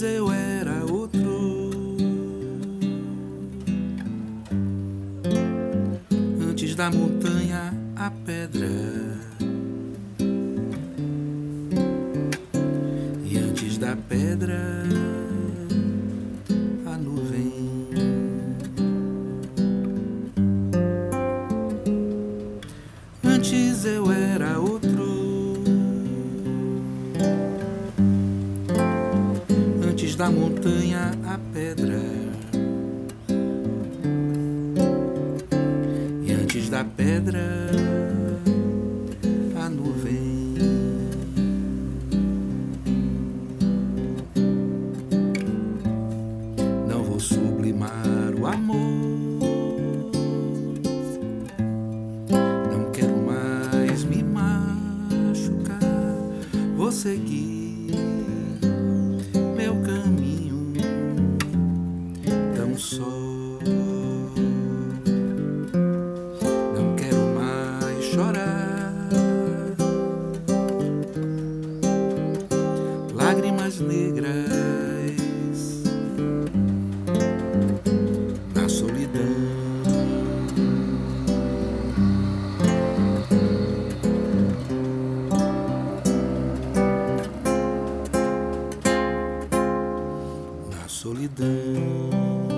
mas eu era outro. Antes da montanha, a pedra. E antes da pedra, a nuvem. Antes eu era. Da montanha a pedra. E antes da pedra a nuvem. Não vou sublimar o amor. Não quero mais me machucar. Vou seguir meu caminho tão só. Não quero mais chorar. Lágrimas negras solidão.